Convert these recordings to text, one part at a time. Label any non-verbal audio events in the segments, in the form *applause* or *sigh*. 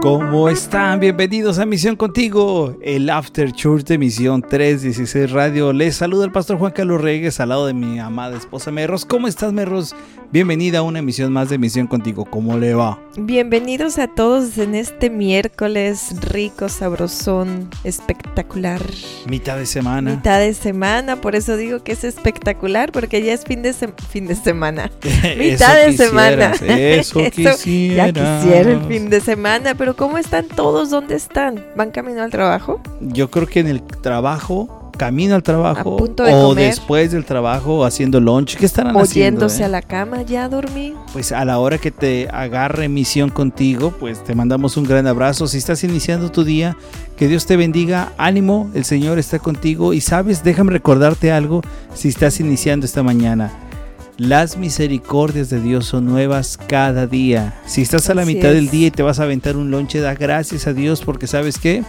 ¿Cómo están? Bienvenidos a Misión Contigo, el After Church de Misión 316 Radio. Les saluda el pastor Juan Carlos Reyes al lado de mi amada esposa Merros. ¿Cómo estás, Merros? Bienvenida a una emisión más de Misión Contigo. ¿Cómo le va? Bienvenidos a todos en este miércoles rico, sabrosón, espectacular. Mitad de semana. Mitad de semana, por eso digo que es espectacular, porque ya es fin de, fin de semana. *laughs* Mitad de semana. Eso, *laughs* quisiera. Ya quisiera el fin de semana, pero ¿cómo están todos? ¿Dónde están? ¿Van camino al trabajo? Yo creo que en el trabajo camino al trabajo o después del trabajo haciendo lunch. ¿Qué estarán haciendo? Oyéndose eh? a la cama, ya dormí. Pues a la hora que te agarre misión contigo, pues te mandamos un gran abrazo. Si estás iniciando tu día, que Dios te bendiga. Ánimo, el Señor está contigo. Y sabes, déjame recordarte algo si estás iniciando esta mañana. Las misericordias de Dios son nuevas cada día. Si estás a la mitad del día y te vas a aventar un lonche, da gracias a Dios porque sabes que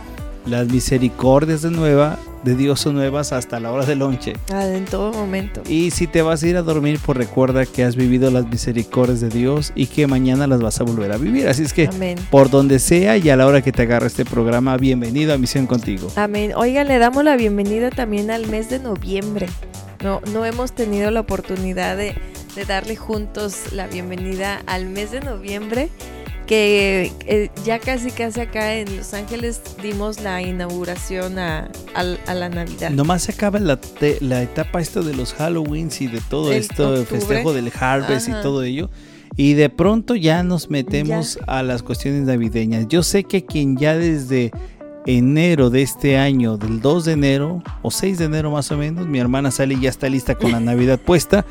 las misericordias de nueva de Dios son nuevas hasta la hora del lonche. Ah, en todo momento. Y si te vas a ir a dormir, pues recuerda que has vivido las misericordias de Dios y que mañana las vas a volver a vivir. Así es que por donde sea y a la hora que te agarre este programa, bienvenido a Misión Contigo. Amén. Oigan, le damos la bienvenida también al mes de noviembre. No, no hemos tenido la oportunidad de, de darle juntos la bienvenida al mes de noviembre que eh, ya casi casi acá en Los Ángeles dimos la inauguración a, la Navidad. Nomás se acaba la, la etapa esta de los Halloweens y de todo esto, el festejo del Harvest y todo ello. Y de pronto ya nos metemos a las cuestiones navideñas. Yo sé que quien ya desde enero de este año, del 2 de enero o 6 de enero más o menos, mi hermana Sally ya está lista con la Navidad puesta.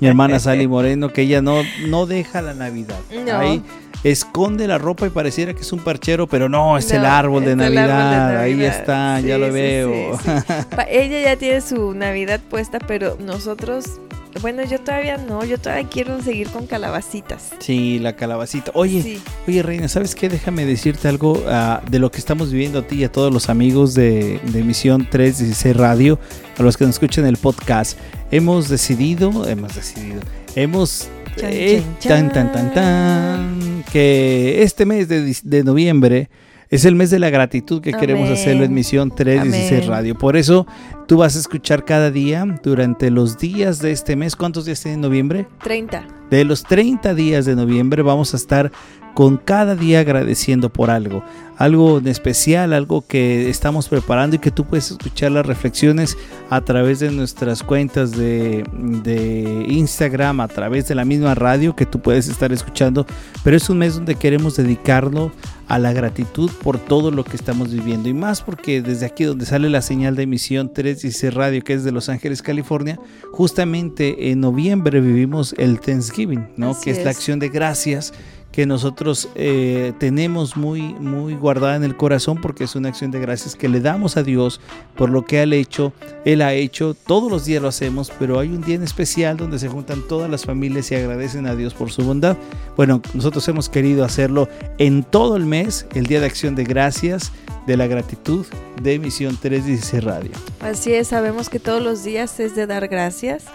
mi hermana Sally Moreno, que ella no, no deja la Navidad. Ahí esconde la ropa y pareciera que es un parchero, pero no, es, el, árbol de Navidad. Ahí está, ya lo veo. *laughs* Ella ya tiene su Navidad puesta, pero nosotros bueno, yo todavía no, yo todavía quiero seguir con calabacitas. Sí, la calabacita. Oye, oye Reina, ¿sabes qué? Déjame decirte algo ah, de lo que estamos viviendo a ti y a todos los amigos de, de Misión 316 Radio, a los que nos escuchan el podcast. Hemos decidido, hemos decidido, hemos eh, tan, tan, tan, tan, que este mes de, de, noviembre es el mes de la gratitud que queremos hacerlo en Misión 316 Radio. Por eso tú vas a escuchar cada día durante los días de este mes. ¿Cuántos días tiene noviembre? 30. De los 30 días de noviembre vamos a estar con cada día agradeciendo por algo, algo en especial, algo que estamos preparando y que tú puedes escuchar las reflexiones a través de nuestras cuentas de, de, Instagram, a través de la misma radio que tú puedes estar escuchando, pero es un mes donde queremos dedicarlo a la gratitud por todo lo que estamos viviendo y más porque desde aquí donde sale la señal de emisión 316 Radio que es de Los Ángeles, California, justamente en noviembre vivimos el Thanksgiving, ¿no? que es, es la acción de gracias que nosotros eh, tenemos muy, muy guardada en el corazón porque es una acción de gracias que le damos a Dios por lo que Él ha hecho. Él ha hecho, todos los días lo hacemos, pero hay un día en especial donde se juntan todas las familias y agradecen a Dios por su bondad. Bueno, nosotros hemos querido hacerlo en todo el mes, el Día de Acción de Gracias, de la gratitud de Misión 316 Radio. Así es, sabemos que todos los días es de dar gracias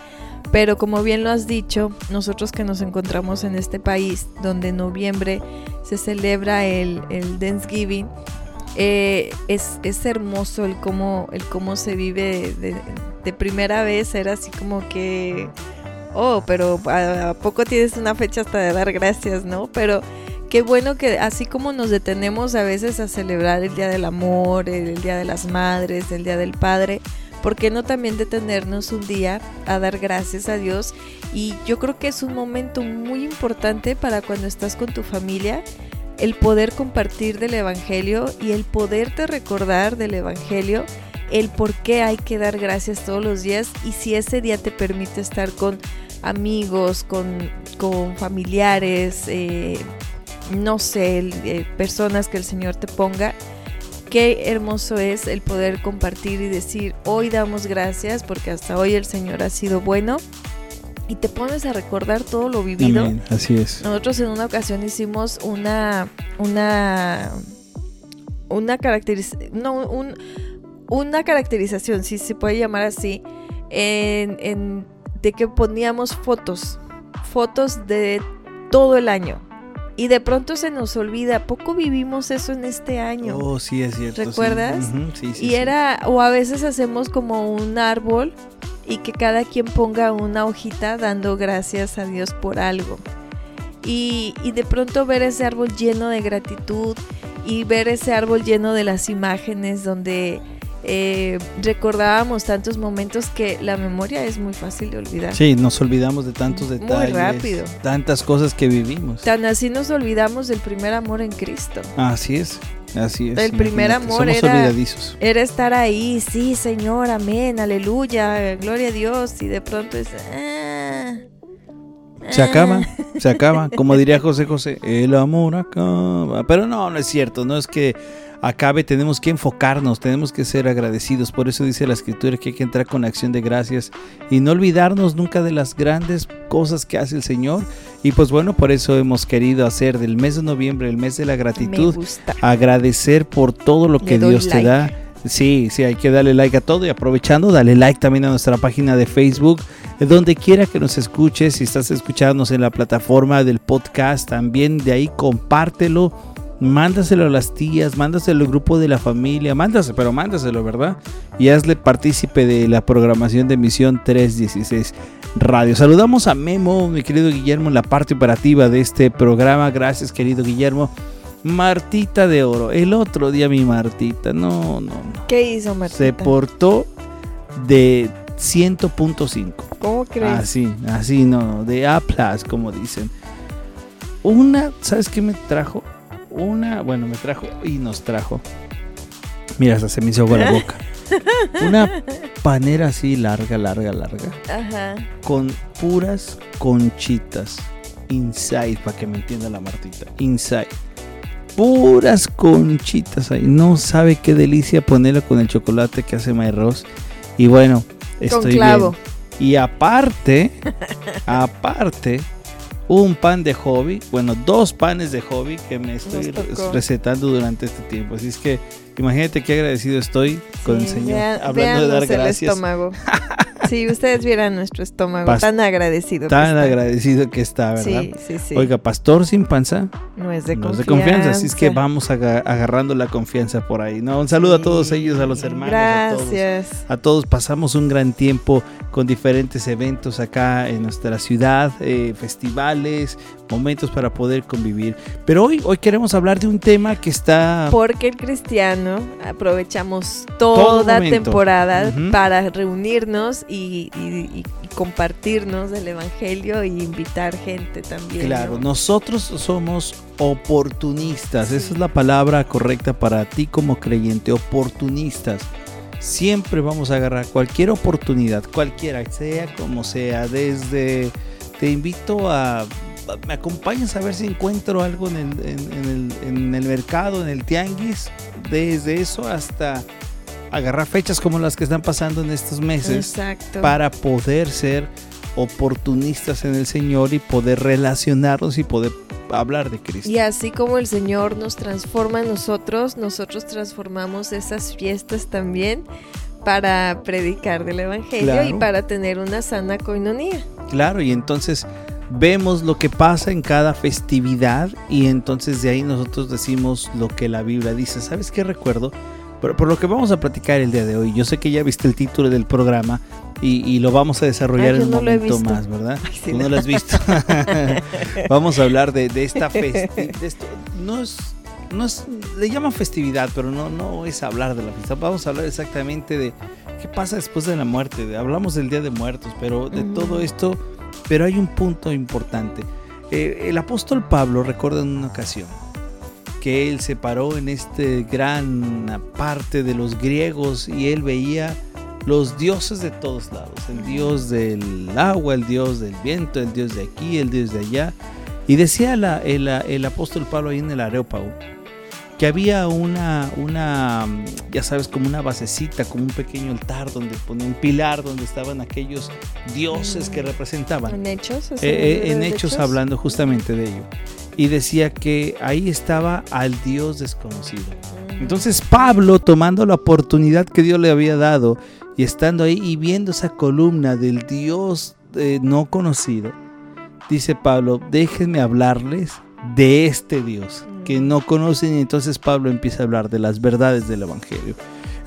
pero como bien lo has dicho, nosotros que nos encontramos en este país donde en noviembre se celebra el, el Thanksgiving, eh, es, es, hermoso el cómo, el cómo se vive de, primera vez, era así como que, oh, pero a, poco tienes una fecha hasta de dar gracias, ¿no? Pero qué bueno que así como nos detenemos a veces a celebrar el Día del Amor, el Día de las Madres, el Día del Padre, ¿por qué no también detenernos un día a dar gracias a Dios? Y yo creo que es un momento muy importante para cuando estás con tu familia, el poder compartir del Evangelio y el poderte recordar del Evangelio, el por qué hay que dar gracias todos los días y si ese día te permite estar con amigos, con, familiares, eh, no sé, eh, personas que el Señor te ponga qué hermoso es el poder compartir y decir, hoy damos gracias porque hasta hoy el Señor ha sido bueno. y te pones a recordar todo lo vivido. Amén, Así es. Nosotros en una ocasión hicimos una una una caracterización no, un- una caracterización, si se puede llamar así, en, en- de que poníamos fotos, fotos de todo el año. Y de pronto se nos olvida, ¿a poco vivimos eso en este año? Oh, sí, es cierto. sí. ¿Recuerdas? Ujú, sí, sí, y sí. era, o a veces hacemos como un árbol y que cada quien ponga una hojita dando gracias a Dios por algo. Y, y de pronto ver ese árbol lleno de gratitud y ver ese árbol lleno de las imágenes donde eh, recordábamos tantos momentos que la memoria es muy fácil de olvidar. Sí, nos olvidamos de tantos Muy detalles. rápido. Tantas cosas que vivimos. Tan así nos olvidamos del primer amor en Cristo. Así es, así es. El primer amor era-. Era estar ahí, sí, Señor, amén, aleluya, gloria a Dios, y de pronto es... ah, Se acaba, se acaba. Como diría José José, el amor acaba. Pero no, no es cierto. No es que acabe. Tenemos que enfocarnos, tenemos que ser agradecidos. Por eso dice la escritura que hay que entrar con acción de gracias y no olvidarnos nunca de las grandes cosas que hace el Señor. Y pues bueno, por eso hemos querido hacer del mes de noviembre el mes de la gratitud. agradecer por todo lo que Dios te like. da. Sí, sí, hay que darle like a todo y aprovechando, dale like también a nuestra página de Facebook, eh, donde quiera que nos escuches, si estás escuchándonos en la plataforma del podcast, también de ahí compártelo, mándaselo a las tías, mándaselo al grupo de la familia, mándaselo, pero mándaselo, ¿verdad? Y hazle partícipe de la programación de Misión 316 Radio. Saludamos a Memo, mi querido Guillermo, en la parte operativa de este programa. Gracias, querido Guillermo. Martita de oro. El otro día mi Martita, no, no, no. ¿Qué hizo Martita? Se portó de 100.5. ¿Cómo crees? Así, así, no, no, de A, como dicen. Una, ¿sabes qué me trajo? Una, bueno, me trajo y nos trajo. Mira, hasta se me hizo agua la boca. *laughs* Una panera así larga, larga, larga. Ajá. Con puras conchitas. Inside, para que me entienda la Martita. Inside. Puras conchitas ahí. No sabe qué delicia ponerla con el chocolate que hace My Ross. Y bueno, estoy Con clavo. bien. Y aparte, *laughs* aparte, un pan de hobby, bueno, dos panes de hobby que me estoy recetando durante este tiempo. Así es que imagínate qué agradecido estoy con el Señor. vean- hablando de dar el gracias. estómago. *laughs* Si ustedes vieran nuestro estómago, Pas- tan agradecido. que Tan está. agradecido que está, ¿verdad? Sí, sí, sí. Oiga, pastor sin panza, no es de no es confianza. de confianza, así es que vamos aga- agarrando la confianza por ahí. No, un saludo a todos ellos, a los hermanos, a todos. Gracias. A todos pasamos un gran tiempo con diferentes eventos acá en nuestra ciudad, eh, festivales, momentos para poder convivir. Pero hoy, hoy queremos hablar de un tema que está Porque el cristiano aprovechamos Todo toda momento. temporada Ujú. para reunirnos y, y- y- y compartirnos del evangelio y invitar gente también. Claro, ¿no? nosotros somos oportunistas, esa es la palabra correcta para ti como creyente, oportunistas. Siempre vamos a agarrar cualquier oportunidad, cualquiera, sea como sea, desde te invito a, me acompañas a ver si encuentro algo en el, en- en el- en el mercado, en el tianguis, desde eso hasta agarrar fechas como las que están pasando en estos meses Exacto. para poder ser oportunistas en el Señor y poder relacionarnos y poder hablar de Cristo. Y así como el Señor nos transforma a nosotros, nosotros transformamos esas fiestas también para predicar del Evangelio y para tener una sana coinonía. Claro, y entonces vemos lo que pasa en cada festividad y entonces de ahí nosotros decimos lo que la Biblia dice. ¿Sabes qué recuerdo? Por, por lo que vamos a platicar el día de hoy. Yo sé que ya viste el título del programa y, y lo vamos a desarrollar Ay, en un no momento más, ¿verdad? Ay, sí, Tú no no. lo has visto. *laughs* vamos a hablar de, de esta festividad. No es, no es, le llaman festividad, pero no, no es hablar de la fiesta. Vamos a hablar exactamente de qué pasa después de la muerte. Hablamos del Día de Muertos, pero de Ujú. todo esto, pero hay un punto importante. Eh, el apóstol Pablo recuerda en una ocasión que él se paró en este gran parte de los griegos y él veía los dioses de todos lados, el dios del agua, el dios del viento, el dios de aquí, el dios de allá. Y decía la- el, el apóstol Pablo ahí en el Areópago que había una, una, ya sabes, como una basecita, como un pequeño altar donde ponía un pilar donde estaban aquellos dioses que representaban. En hechos. Eh, eh, en hechos, hablando justamente de ello. Y decía que ahí estaba al Dios desconocido. Entonces Pablo, tomando la oportunidad que Dios le había dado y estando ahí y viendo esa columna del Dios eh, no conocido, dice Pablo, déjenme hablarles de este Dios que no conocen y entonces Pablo empieza a hablar de las verdades del Evangelio.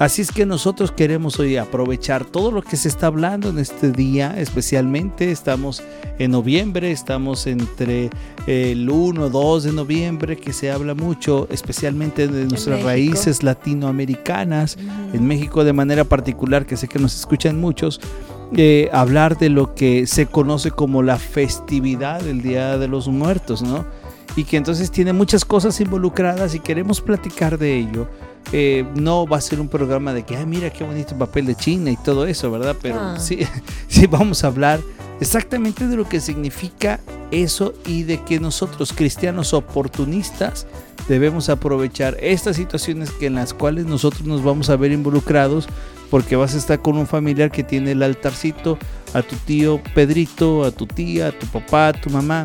Así es que nosotros queremos hoy aprovechar todo lo que se está hablando en este día, especialmente estamos en noviembre, estamos entre el 1, 2 de noviembre, que se habla mucho, especialmente de nuestras raíces latinoamericanas, en México de manera particular, que sé que nos escuchan muchos. Eh, hablar de lo que se conoce como la festividad del Día de los Muertos, ¿no? y que entonces tiene muchas cosas involucradas y queremos platicar de ello. Eh, no va a ser un programa de que, ay, mira qué bonito papel de China y todo eso, ¿verdad? Pero ah. sí, *laughs* sí vamos a hablar exactamente de lo que significa eso y de que nosotros, cristianos oportunistas, debemos aprovechar estas situaciones que en las cuales nosotros nos vamos a ver involucrados porque vas a estar con un familiar que tiene el altarcito, a tu tío Pedrito, a tu tía, a tu papá, a tu mamá,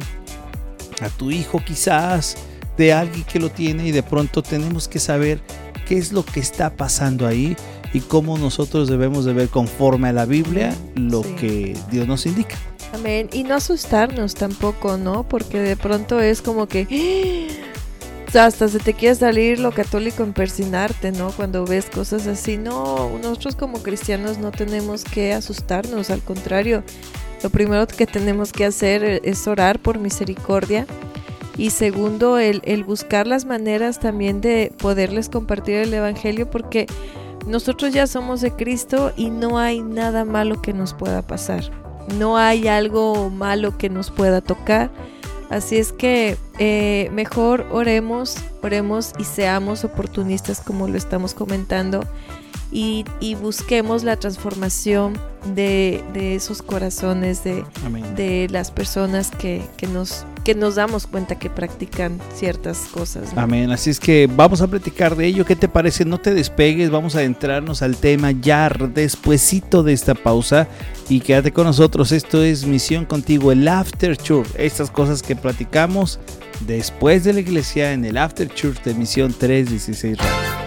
a tu hijo quizás, de alguien que lo tiene y de pronto tenemos que saber qué es lo que está pasando ahí y cómo nosotros debemos de ver conforme a la Biblia lo que Dios nos indica. Amén. Y no asustarnos tampoco, ¿no? Porque de pronto es como que ¡ah! hasta se te quiere salir lo católico en persinarte, ¿no? Cuando ves cosas así. No, nosotros como cristianos no tenemos que asustarnos, al contrario, lo primero que tenemos que hacer es orar por misericordia y segundo, el, buscar las maneras también de poderles compartir el Evangelio porque nosotros ya somos de Cristo y no hay nada malo que nos pueda pasar. No hay algo malo que nos pueda tocar. Así es que eh, mejor oremos, oremos y seamos oportunistas como lo estamos comentando y, busquemos la transformación de, esos corazones, de, de las personas que, nos, que nos damos cuenta que practican ciertas cosas. Amén. Así es que vamos a platicar de ello. ¿Qué te parece? No te despegues, vamos a entrarnos al tema ya despuesito de esta pausa y quédate con nosotros. Esto es Misión Contigo, el After Church. Estas cosas que platicamos después de la iglesia en el After Church de Misión 316 Radio.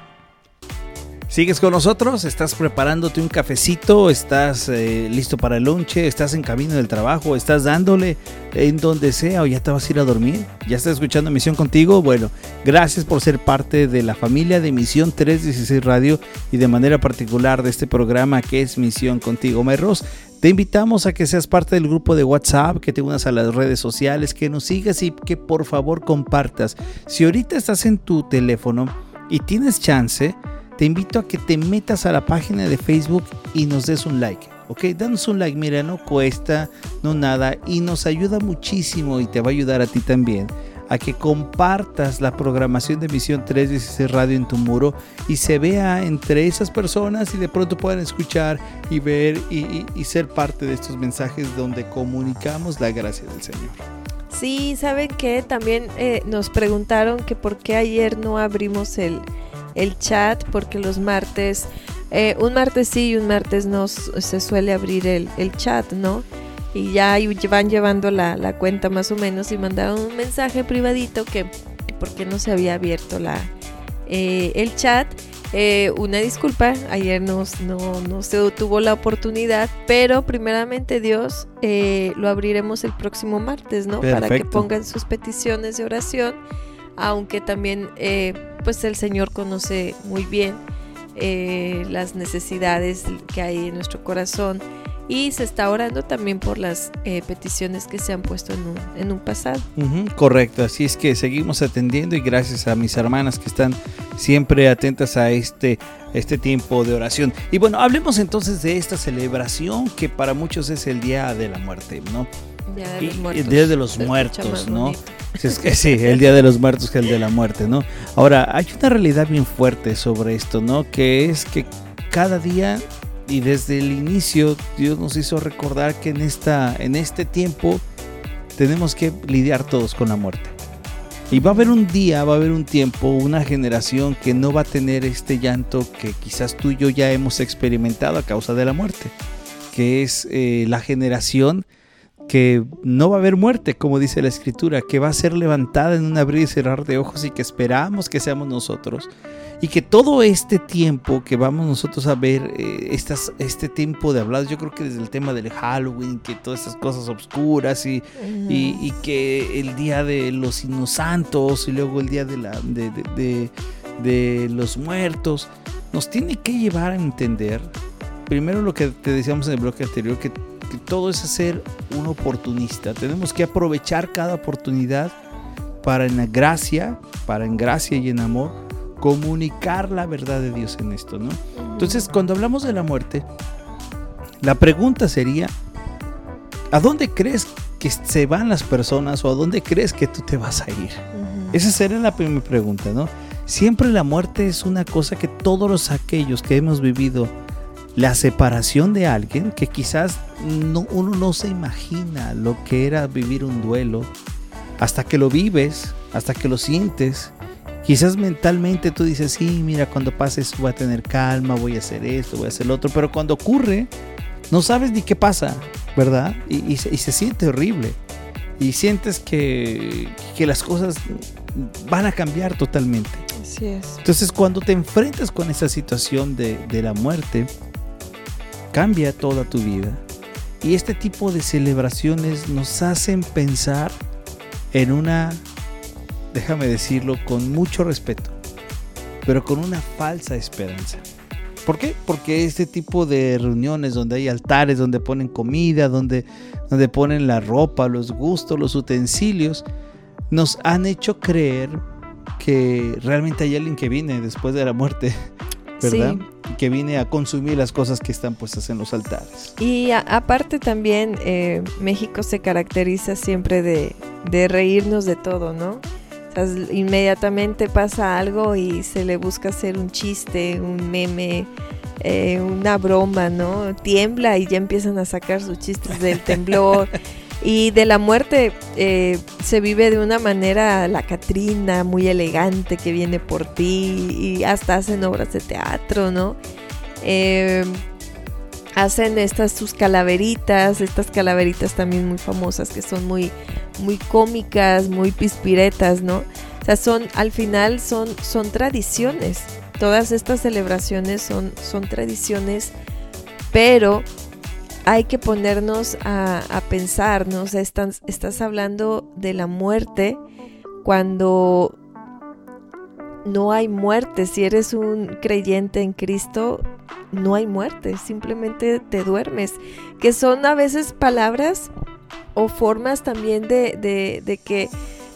¿Sigues con nosotros? ¿Estás preparándote un cafecito? ¿Estás eh, listo para el lonche? ¿Estás en camino del trabajo? ¿Estás dándole en donde sea o ya te vas a ir a dormir? ¿Ya estás escuchando Misión contigo? Bueno, gracias por ser parte de la familia de Misión 316 Radio y de manera particular de este programa que es Misión contigo. Merros, te invitamos a que seas parte del grupo de WhatsApp, que te unas a las redes sociales, que nos sigas y que por favor compartas. Si ahorita estás en tu teléfono y tienes chance, te invito a que te metas a la página de Facebook y nos des un like. Ok, danos un like, mira, no cuesta, no nada, y nos ayuda muchísimo y te va a ayudar a ti también a que compartas la programación de Misión 316 Radio en tu muro y se vea entre esas personas y de pronto puedan escuchar y ver y, ser parte de estos mensajes donde comunicamos la gracia del Señor. Sí, ¿saben que También eh, nos preguntaron que por qué ayer no abrimos el, el chat porque los martes, eh, un martes sí y un martes no se suele abrir el, chat, ¿no? Y ya van llevando la, cuenta más o menos y mandaron un mensaje privadito que porque no se había abierto la, eh, el chat. Eh, una disculpa, ayer no, no, se tuvo la oportunidad, pero primeramente Dios lo abriremos el próximo martes, ¿no? Para que pongan sus peticiones de oración aunque también eh, pues el Señor conoce muy bien eh, las necesidades que hay en nuestro corazón y se está orando también por las eh, peticiones que se han puesto en un, en un pasado. correcto, así es que seguimos atendiendo y gracias a mis hermanas que están siempre atentas a este, este tiempo de oración. Y bueno, hablemos entonces de esta celebración que para muchos es el Día de la Muerte, ¿no? el Día de los Muertos, ¿no? Es que sí, el Día de los Muertos que el de la muerte, ¿no? Ahora, hay una realidad bien fuerte sobre esto, ¿no? Que es que cada día y desde el inicio Dios nos hizo recordar que en, esta, en este tiempo tenemos que lidiar todos con la muerte. Y va a haber un día, va a haber un tiempo, una generación que no va a tener este llanto que quizás tú y yo ya hemos experimentado a causa de la muerte, que es eh, la generación que no va a haber muerte, como dice la escritura, que va a ser levantada en un abrir y cerrar de ojos y que esperamos que seamos nosotros. Y que todo este tiempo que vamos nosotros a ver, eh, estas, este tiempo de hablar, yo creo que desde el tema del Halloween, que todas estas cosas oscuras y, y, que el día de los inosantos y luego el día de, la, de, de, de los muertos, nos tiene que llevar a entender, primero lo que te decíamos en el bloque anterior, que todo es ser un oportunista. Tenemos que aprovechar cada oportunidad para en la gracia, para en gracia y en amor, comunicar la verdad de Dios en esto, ¿no? Entonces, cuando hablamos de la muerte, la pregunta sería, ¿a dónde crees que se van las personas o a dónde crees que tú te vas a ir? Esa sería la primera pregunta, ¿no? Siempre la muerte es una cosa que todos los aquellos que hemos vivido la separación de alguien que quizás uno no se imagina lo que era vivir un duelo hasta que lo vives, hasta que lo sientes. Quizás mentalmente tú dices, sí, mira, cuando pase voy a tener calma, voy a hacer esto, voy a hacer lo otro, pero cuando ocurre, no sabes ni qué pasa, ¿verdad? Y, se, siente horrible. Y sientes que, que las cosas van a cambiar totalmente. Así es. Entonces, cuando te enfrentas con esa situación de, de la muerte, cambia toda tu vida. Y este tipo de celebraciones nos hacen pensar en una, déjame decirlo, con mucho respeto, pero con una falsa esperanza. ¿Por qué? Porque este tipo de reuniones donde hay altares, donde ponen comida, donde, donde ponen la ropa, los gustos, los utensilios, nos han hecho creer que realmente hay alguien que viene después de la muerte, ¿verdad? que viene a consumir las cosas que están puestas en los altares. Y aparte también eh, México se caracteriza siempre de, reírnos de todo, ¿no? inmediatamente pasa algo y se le busca hacer un chiste, un meme, eh, una broma, ¿no? Tiembla y ya empiezan a sacar sus chistes del temblor. *laughs* Y de la muerte eh, se vive de una manera la Catrina, muy elegante, que viene por ti y hasta hacen obras de teatro, ¿no? Eh, hacen estas sus calaveritas, estas calaveritas también muy famosas que son muy, muy cómicas, muy pispiretas, ¿no? O sea, son, al final son, son tradiciones. Todas estas celebraciones son, son tradiciones, pero hay que ponernos a, pensar, ¿no? estás, estás hablando de la muerte cuando no hay muerte. Si eres un creyente en Cristo, no hay muerte, simplemente te duermes. Que son a veces palabras o formas también de, que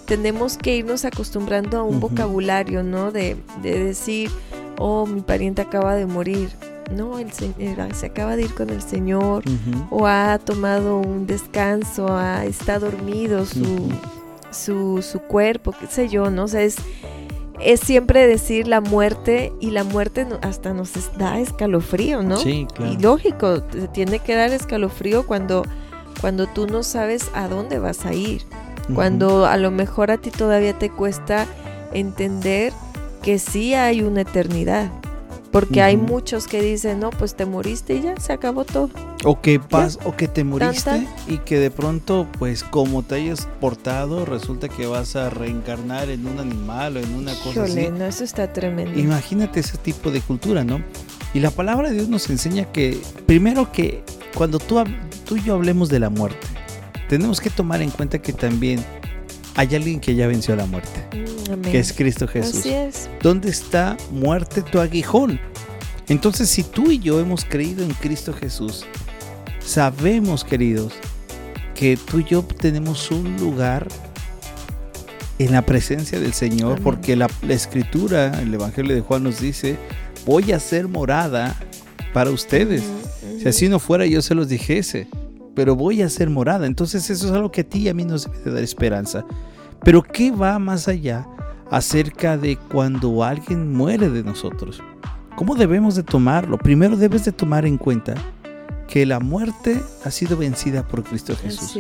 tenemos que irnos acostumbrando a un vocabulario, ¿no? De, de decir, oh, mi pariente acaba de morir no, el, se acaba de ir con el Señor o ha tomado un descanso, ha, está dormido su, su, su, cuerpo, qué sé yo, ¿no? O sea, es, es siempre decir la muerte y la muerte hasta nos da escalofrío, ¿no? Sí, claro. Y lógico, te tiene que dar escalofrío cuando, cuando tú no sabes a dónde vas a ir, cuando a lo mejor a ti todavía te cuesta entender que sí hay una eternidad, porque hay muchos que dicen, no, pues te moriste y ya, se acabó todo. O que, pas, o que te moriste y que de pronto, pues como te hayas portado, resulta que vas a reencarnar en un animal o en una cosa así. No, eso está tremendo. Imagínate ese tipo de cultura, ¿no? Y la palabra de Dios nos enseña que, primero que cuando tú, tú y yo hablemos de la muerte, tenemos que tomar en cuenta que también hay alguien que ya venció la muerte, mm, que es Cristo Jesús. Así es. ¿Dónde está muerte tu aguijón? Entonces, si tú y yo hemos creído en Cristo Jesús, Sabemos, queridos, que tú y yo tenemos un lugar en la presencia del Señor, porque la, escritura, el Evangelio de Juan nos dice, voy a ser morada para ustedes. Si así no fuera, yo se los dijese, pero voy a ser morada. Entonces eso es algo que a ti y a mí nos debe dar esperanza. Pero ¿qué va más allá acerca de cuando alguien muere de nosotros? ¿Cómo debemos de tomarlo? Primero debes de tomar en cuenta que la muerte ha sido vencida por Cristo Jesús.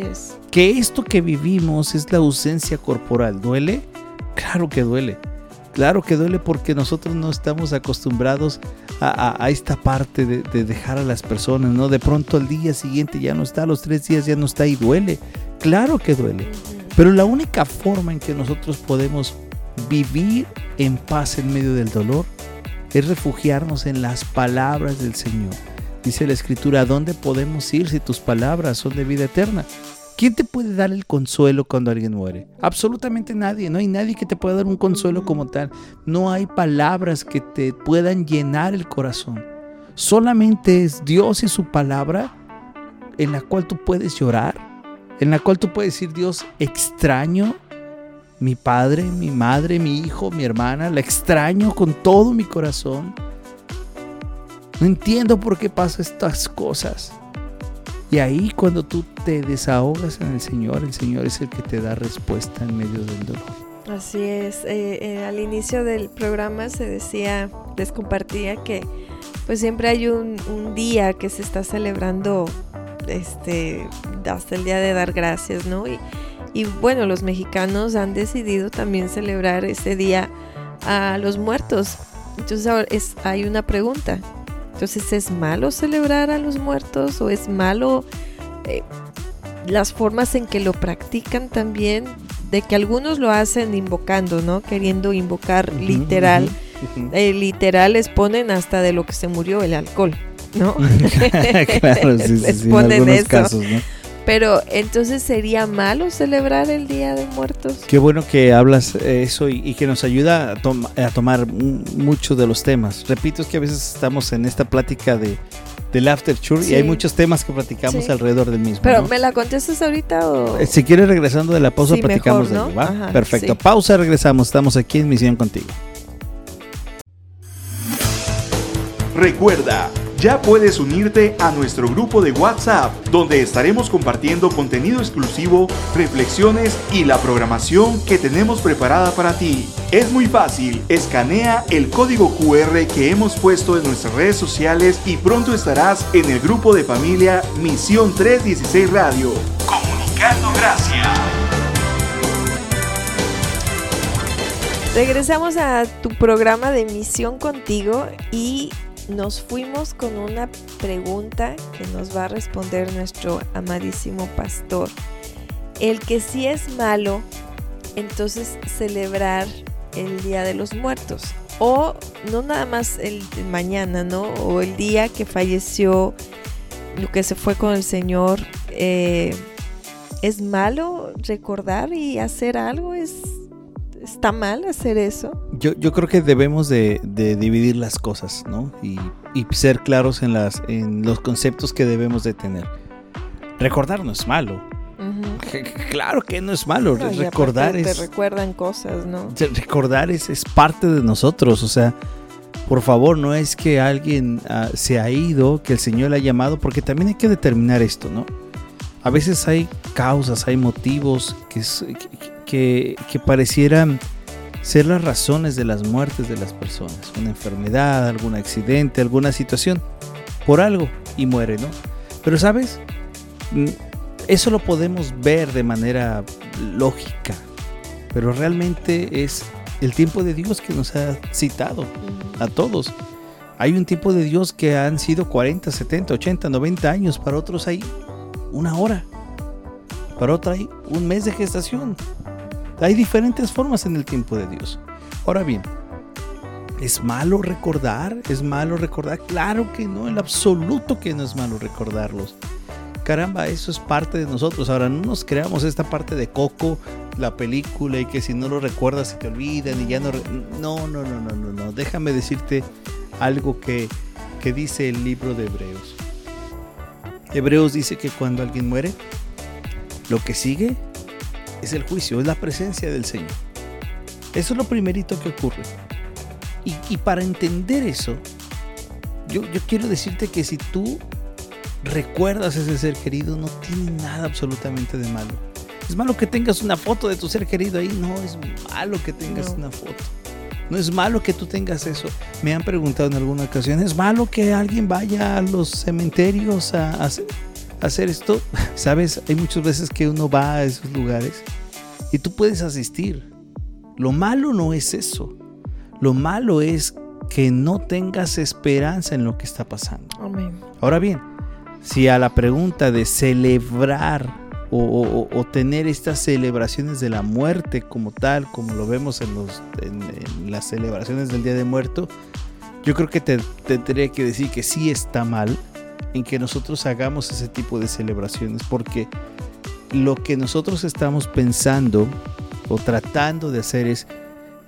Que esto que vivimos es la ausencia corporal. ¿Duele? Claro que duele. Claro que duele porque nosotros no estamos acostumbrados a, esta parte de, de, dejar a las personas, ¿no? De pronto al día siguiente ya no está, a los tres días ya no está y duele. Claro que duele. Pero la única forma en que nosotros podemos vivir en paz en medio del dolor es refugiarnos en las palabras del Señor Dice la escritura, ¿a dónde podemos ir si tus palabras son de vida eterna? ¿Quién te puede dar el consuelo cuando alguien muere? Absolutamente nadie. No hay nadie que te pueda dar un consuelo como tal. No hay palabras que te puedan llenar el corazón. Solamente es Dios y su palabra en la cual tú puedes llorar, en la cual tú puedes decir, Dios, extraño mi padre, mi madre, mi hijo, mi hermana, la extraño con todo mi corazón. No entiendo por qué pasan estas cosas. Y ahí cuando tú te desahogas en el Señor, el Señor es el que te da respuesta en medio del dolor. Así es. Eh, eh, al inicio del programa se decía, les compartía que pues siempre hay un, día que se está celebrando este hasta el día de dar gracias, ¿no? Y, y bueno, los mexicanos han decidido también celebrar ese día a los muertos. Entonces ahora es, hay una pregunta. Entonces, ¿es malo celebrar a los muertos o es malo eh, las formas en que lo practican también? De que algunos lo hacen invocando, ¿no? Queriendo invocar literal. Eh, literal les ponen hasta de lo que se murió el alcohol, ¿no? *laughs* claro, sí, *laughs* sí, sí, en eso. Casos, ¿no? Pero entonces sería malo celebrar el Día de Muertos. Qué bueno que hablas eso y, que nos ayuda a, tomar muchos de los temas. Repito, es que a veces estamos en esta plática de, del After Church y hay muchos temas que platicamos alrededor del mismo. Pero ¿me la contestas ahorita o...? Eh, si quieres regresando de la pausa platicamos de ello, ¿va? Perfecto. Pausa, regresamos. Estamos aquí en Misión Contigo. Recuerda ya puedes unirte a nuestro grupo de WhatsApp, donde estaremos compartiendo contenido exclusivo, reflexiones y la programación que tenemos preparada para ti. Es muy fácil, escanea el código QR que hemos puesto en nuestras redes sociales y pronto estarás en el grupo de familia Misión 316 Radio. Comunicando gracias. Regresamos a tu programa de Misión Contigo y nos fuimos con una pregunta que nos va a responder nuestro amadísimo pastor. El que sí es malo, entonces celebrar el Día de los Muertos. O no nada más el, mañana, ¿no? O el día que falleció, lo que se fue con el Señor. Eh, ¿Es malo recordar y hacer algo? ¿Es ¿Está mal hacer eso? Yo, yo creo que debemos de, dividir las cosas, ¿no? Y, ser claros en, las, en los conceptos que debemos de tener. Recordar no es malo. Claro que no es malo. recordar es... Te recuerdan cosas, ¿no? Recordar es, es parte de nosotros. O sea, por favor, no es que alguien ah, se ha ido, que el Señor le ha llamado, porque también hay que determinar esto, ¿no? A veces hay causas, hay motivos que, que, parecieran ser las razones de las muertes de las personas. Una enfermedad, algún accidente, alguna situación. Por algo y muere, ¿no? Pero sabes, mm, eso lo podemos ver de manera lógica. Pero realmente es el tiempo de Dios que nos ha citado a todos. Hay un tiempo de Dios que han sido 40, 70, 80, 90 años. Para otros hay una hora. Para otros hay un mes de gestación. Hay diferentes formas en el tiempo de Dios. Ahora bien, ¿es malo recordar? ¿Es malo recordar? Claro que no, en absoluto que no es malo recordarlos. Caramba, eso es parte de nosotros. Ahora, no nos creamos esta parte de Coco, la película, y que si no lo recuerdas se te olvidan y ya no... No, no, no, no, no, no. Déjame decirte algo que, que dice el libro de Hebreos. Hebreos dice que cuando alguien muere, lo que sigue es el juicio, es la presencia del Señor. Eso es lo primerito que ocurre. Y, para entender eso, yo, yo quiero decirte que si tú recuerdas a ese ser querido, no tiene nada absolutamente de malo. Es malo que tengas una foto de tu ser querido ahí, no es malo que tengas una foto. No es malo que tú tengas eso. Me han preguntado en alguna ocasión, ¿es malo que alguien vaya a los cementerios a, hacer esto? Sabes, hay muchas veces que uno va a esos lugares y tú puedes asistir. Lo malo no es eso. Lo malo es que no tengas esperanza en lo que está pasando. Ahora bien, si a la pregunta de celebrar o, tener estas celebraciones de la muerte como tal, como lo vemos en, los, en, las celebraciones del Día de Muerto, yo creo que te, tendría que decir que sí está mal en que nosotros hagamos ese tipo de celebraciones, porque lo que nosotros estamos pensando o tratando de hacer es,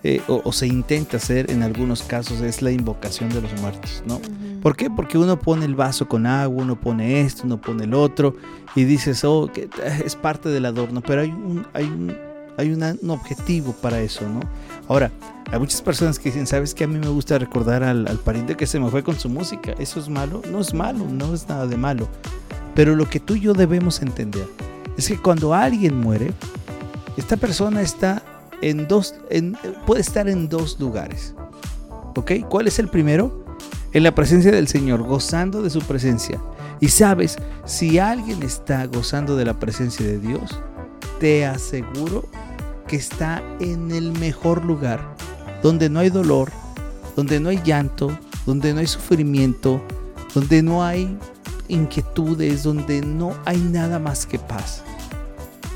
eh, o, se intenta hacer en algunos casos, es la invocación de los muertos, ¿no? ¿Por qué? Porque uno pone el vaso con agua, uno pone esto, uno pone el otro y dices, oh, que es parte del adorno, pero hay un, hay un, hay un objetivo para eso, ¿no? Ahora, hay muchas personas que dicen, ¿sabes que A mí me gusta recordar al, al pariente que se me fue con su música. ¿Eso es malo? No es malo, no es nada de malo. Pero lo que tú y yo debemos entender es que cuando alguien muere, esta persona está en dos, puede estar en dos lugares. ¿Ok? ¿Cuál es el primero? en la presencia del Señor, gozando de su presencia. Y sabes, si alguien está gozando de la presencia de Dios, te aseguro que está en el mejor lugar, donde no hay dolor, donde no hay llanto, donde no hay sufrimiento, donde no hay inquietudes, donde no hay nada más que paz.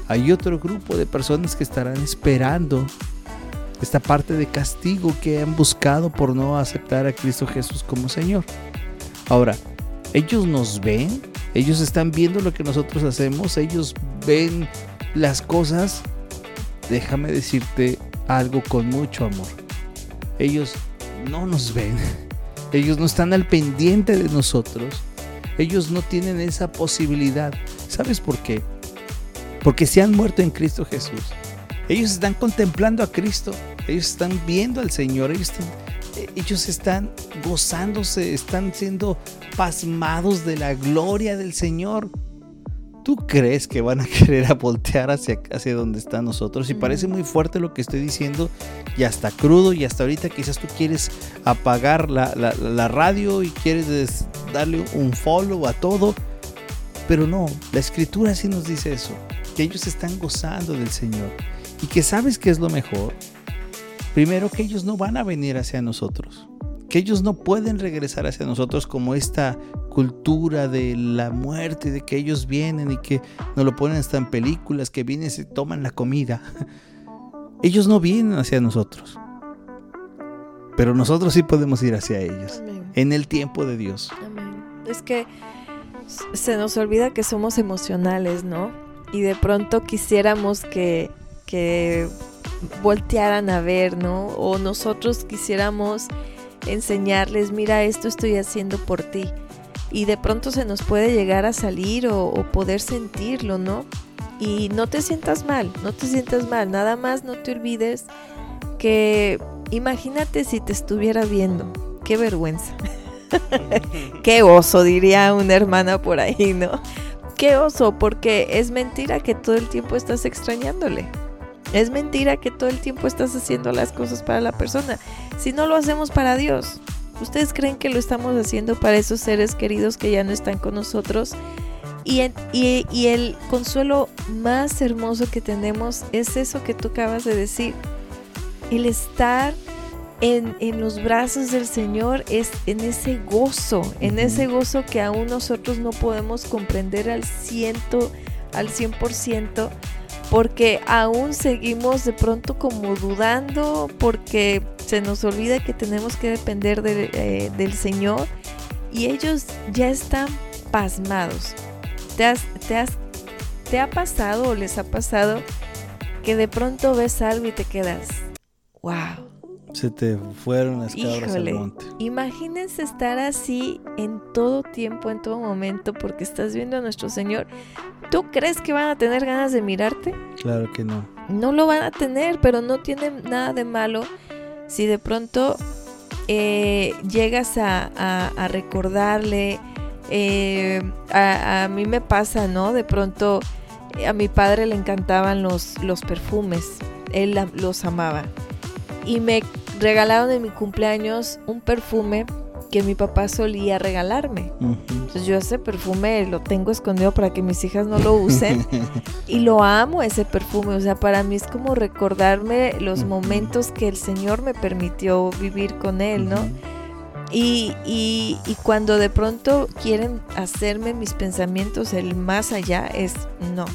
Hay otro grupo de personas que estarán esperando esta parte de castigo que han buscado por no aceptar a Cristo Jesús como Señor. Ahora, ellos nos ven, ellos están viendo lo que nosotros hacemos, ellos ven las cosas. Déjame decirte algo con mucho amor. Ellos no nos ven, ellos no están al pendiente de nosotros, ellos no tienen esa posibilidad. ¿Sabes por qué? Porque se han muerto en Cristo Jesús. Ellos están contemplando a Cristo ellos están viendo al Señor, ellos están, ellos están gozándose, están siendo pasmados de la gloria del Señor. ¿Tú crees que van a *laughs* querer a voltear hacia, hacia donde están nosotros? Y parece muy fuerte lo que estoy diciendo, y hasta crudo, y hasta ahorita quizás tú quieres apagar la, la radio y quieres darle un follow a todo, pero no, la escritura sí nos dice eso, que ellos están gozando del Señor. Y que sabes que es lo mejor, Primero que ellos no van a venir hacia nosotros, que ellos no pueden regresar hacia nosotros como esta cultura de la muerte, de que ellos vienen y que nos lo ponen hasta en películas, que vienen y se toman la comida. *laughs* Ellos no vienen hacia nosotros, pero nosotros sí podemos ir hacia ellos en el tiempo de Dios. Es que se nos olvida que somos emocionales, ¿no? Y de pronto quisiéramos que, que voltearan a ver, ¿no? O nosotros quisiéramos enseñarles, mira, esto estoy haciendo por ti. Y de pronto se nos puede llegar a salir o, poder sentirlo, ¿no? Y no te sientas mal, no te sientas mal, nada más no te olvides que imagínate si te estuviera viendo, qué vergüenza. *laughs* qué oso, diría una hermana por ahí, ¿no? Qué oso, porque es mentira que todo el tiempo estás extrañándole. Es mentira que todo el tiempo estás haciendo las cosas para la persona. Si no lo hacemos para Dios, ¿ustedes creen que lo estamos haciendo para esos seres queridos que ya no están con nosotros? Y, y, el consuelo más hermoso que tenemos es eso que tú acabas de decir. El estar en, en, los brazos del Señor es en ese gozo, en ese gozo que aún nosotros no podemos comprender al ciento, al 100%, porque aún seguimos de pronto como dudando, porque se nos olvida que tenemos que depender eh, del Señor y ellos ya están pasmados. ¿Te, te, ¿Te ha pasado o les ha pasado que de pronto ves algo y te quedas, wow? Se te fueron las cabras Híjole, al monte. imagínense estar así en todo tiempo, en todo momento, porque estás viendo a nuestro Señor. ¿Tú crees que van a tener ganas de mirarte? Claro que no. No lo van a tener, pero no tiene nada de malo si de pronto eh, llegas a, a- a recordarle. eh, a, a mí me pasa, ¿no? De pronto eh, a mi padre le encantaban los, los perfumes. Él los amaba. Y me regalaron en mi cumpleaños un perfume que mi papá solía regalarme. Ujú. Entonces yo ese perfume lo tengo escondido para que mis hijas no lo usen. *laughs* y lo amo ese perfume. O sea, para mí es como recordarme los momentos que el Señor me permitió vivir con Él, ¿no? Y, y- y cuando de pronto quieren hacerme mis pensamientos el más allá, es no,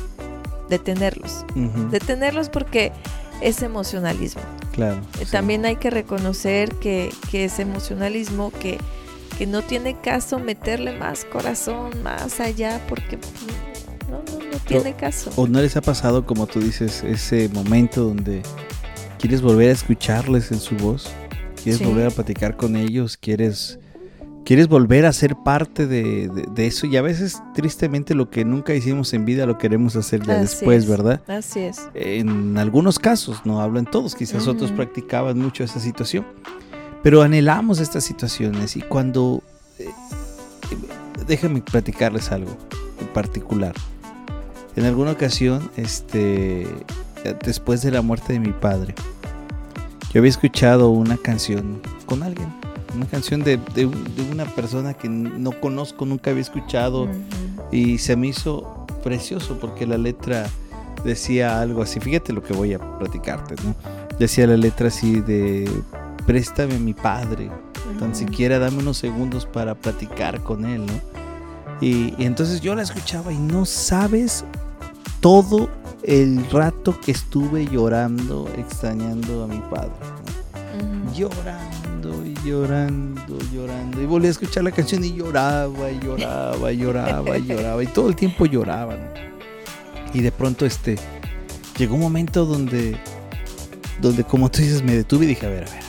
detenerlos. Ujú. Detenerlos porque es emocionalismo. Claro. Eh, sí. También hay que reconocer que, que es emocionalismo, que, que no tiene caso meterle más corazón, más allá, porque mm, no, no, no tiene caso. ¿O no les ha pasado, como tú dices, ese momento donde quieres volver a escucharles en su voz? ¿Quieres Sí. volver a platicar con ellos? ¿Quieres, quieres volver a ser parte de, de- de eso? Y a veces, tristemente, lo que nunca hicimos en vida lo queremos hacer ya Así después, es. ¿verdad? Así es. En algunos casos, no hablo en todos, quizás otros Ujú. practicaban mucho esa situación. Pero anhelamos estas situaciones y cuando... eh, déjenme platicarles algo en particular. En alguna ocasión, este, después de la muerte de mi padre, yo había escuchado una canción con alguien, una canción de, de de una persona que no conozco, nunca había escuchado Ujú. y se me hizo precioso porque la letra decía algo así, fíjate lo que voy a platicarte, ¿no? Decía la letra así de, préstame a mi padre, tan Ujú. siquiera dame unos segundos para platicar con él, ¿no? Y, y entonces yo la escuchaba y no sabes todo el rato que estuve llorando, extrañando a mi padre. ¿no? Ujú. Llorando y llorando, llorando. Y volví a escuchar la canción y lloraba y lloraba y lloraba y lloraba. Y todo el tiempo lloraba. ¿no? Y de pronto este, llegó un momento donde, donde como tú dices, me detuve y dije, a ver, a ver,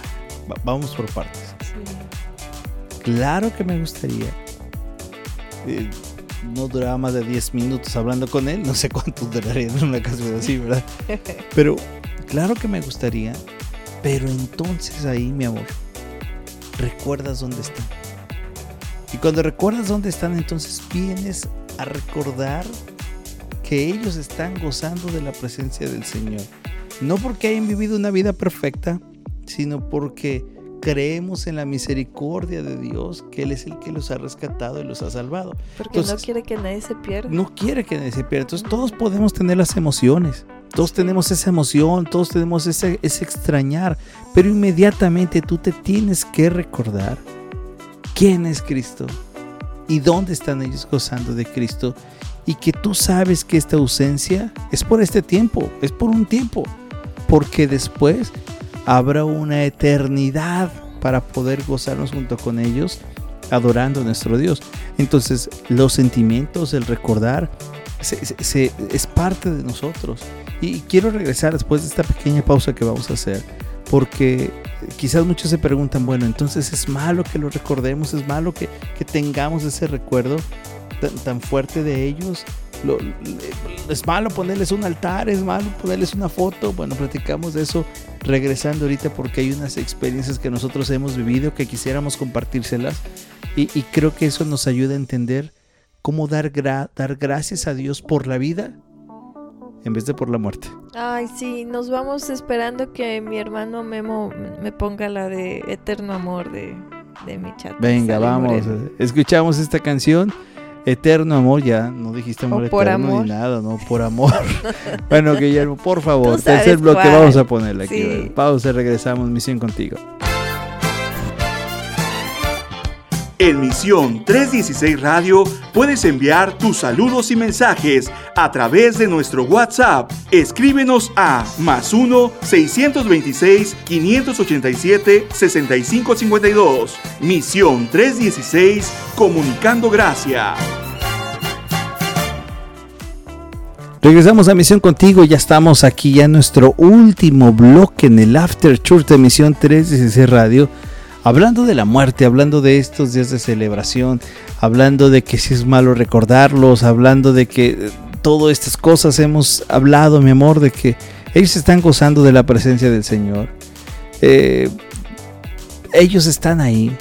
va- vamos por partes. Sí. Claro que me gustaría. Eh, no duraba más de 10 minutos hablando con él. No sé cuánto duraría en una canción así, ¿verdad? *laughs* Pero claro que me gustaría. Pero entonces ahí, mi amor, recuerdas dónde están. Y cuando recuerdas dónde están, entonces vienes a recordar que ellos están gozando de la presencia del Señor. No porque hayan vivido una vida perfecta, sino porque creemos en la misericordia de Dios, que Él es el que los ha rescatado y los ha salvado. Porque no Entonces- quiere que nadie se pierda. No quiere que nadie se pierda. Entonces todos podemos tener las emociones. Todos tenemos esa emoción, todos tenemos ese, ese extrañar. Pero inmediatamente tú te tienes que recordar quién es Cristo y dónde están ellos gozando de Cristo. Y que tú sabes que esta ausencia es por este tiempo, es por un tiempo. Porque después habrá una eternidad para poder gozarnos junto con ellos adorando a nuestro Dios. Entonces los sentimientos, el recordar, se- se- es parte de nosotros. Y quiero regresar después de esta pequeña pausa que vamos a hacer, porque quizás muchos se preguntan, bueno, entonces es malo que lo recordemos, es malo que, que tengamos ese recuerdo tan, tan fuerte de ellos. Lo- es malo ponerles un altar, es malo ponerles una foto. Bueno, platicamos de eso regresando ahorita porque hay unas experiencias que nosotros hemos vivido que quisiéramos compartírselas y, y creo que eso nos ayuda a entender cómo dar, gra- dar gracias a Dios por la vida en vez de por la muerte. Ay, sí, nos vamos esperando que mi hermano Memo me ponga la de Eterno Amor de, de mi chat. Venga, vamos. Moreno. Escuchamos esta canción. Eterno amor, ya no dijiste amor O por eterno amor. ni nada, no, por amor. *laughs* bueno, Guillermo, por favor, tercer bloque, cuál. vamos a ponerle aquí. Sí. Pausa, regresamos, misión contigo. En Misión 316 Radio puedes enviar tus saludos y mensajes a través de nuestro WhatsApp. Escríbenos a más 1-626-587-6552. Misión 316 Comunicando Gracia. Regresamos a Misión Contigo, ya estamos aquí ya en nuestro último bloque en el After Church de Misión 316 Radio, hablando de la muerte, hablando de estos días de celebración, hablando de que si es malo recordarlos, hablando de que eh, todas estas cosas hemos hablado, mi amor, de que ellos están gozando de la presencia del Señor. Eh, ellos están ahí.